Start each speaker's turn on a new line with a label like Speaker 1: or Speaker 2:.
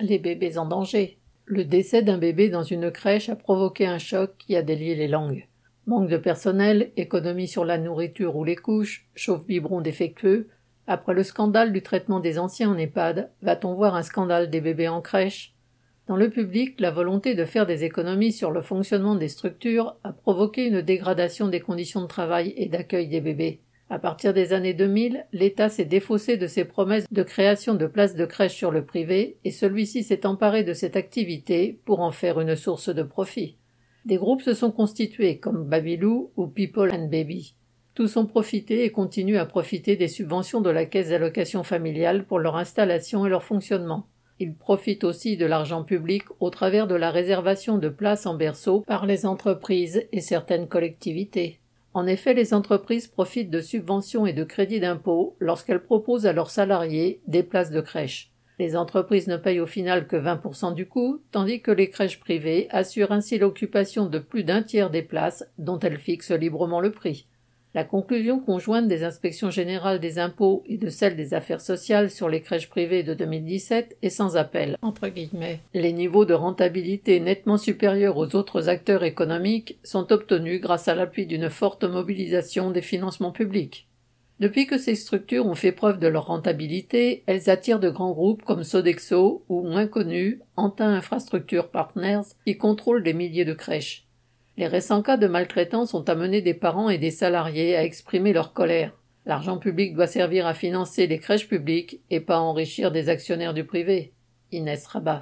Speaker 1: Les bébés en danger. Le décès d'un bébé dans une crèche a provoqué un choc qui a délié les langues. Manque de personnel, économie sur la nourriture ou les couches, chauffe-biberon défectueux. Après le scandale du traitement des anciens en EHPAD, va-t-on voir un scandale des bébés en crèche? Dans le public, la volonté de faire des économies sur le fonctionnement des structures a provoqué une dégradation des conditions de travail et d'accueil des bébés. À partir des années 2000, l'État s'est défaussé de ses promesses de création de places de crèche sur le privé et celui-ci s'est emparé de cette activité pour en faire une source de profit. Des groupes se sont constitués comme Babylou ou People and Baby. Tous ont profité et continuent à profiter des subventions de la caisse d'allocation familiale pour leur installation et leur fonctionnement. Ils profitent aussi de l'argent public au travers de la réservation de places en berceau par les entreprises et certaines collectivités. En effet, les entreprises profitent de subventions et de crédits d'impôt lorsqu'elles proposent à leurs salariés des places de crèche. Les entreprises ne payent au final que 20% du coût, tandis que les crèches privées assurent ainsi l'occupation de plus d'un tiers des places dont elles fixent librement le prix. La conclusion conjointe des inspections générales des impôts et de celle des affaires sociales sur les crèches privées de 2017 est sans appel. Entre guillemets. Les niveaux de rentabilité nettement supérieurs aux autres acteurs économiques sont obtenus grâce à l'appui d'une forte mobilisation des financements publics. Depuis que ces structures ont fait preuve de leur rentabilité, elles attirent de grands groupes comme Sodexo ou, moins connus, Antin Infrastructure Partners, qui contrôlent des milliers de crèches. Les récents cas de maltraitance ont amené des parents et des salariés à exprimer leur colère. L'argent public doit servir à financer les crèches publiques et pas enrichir des actionnaires du privé. Inès Rabat.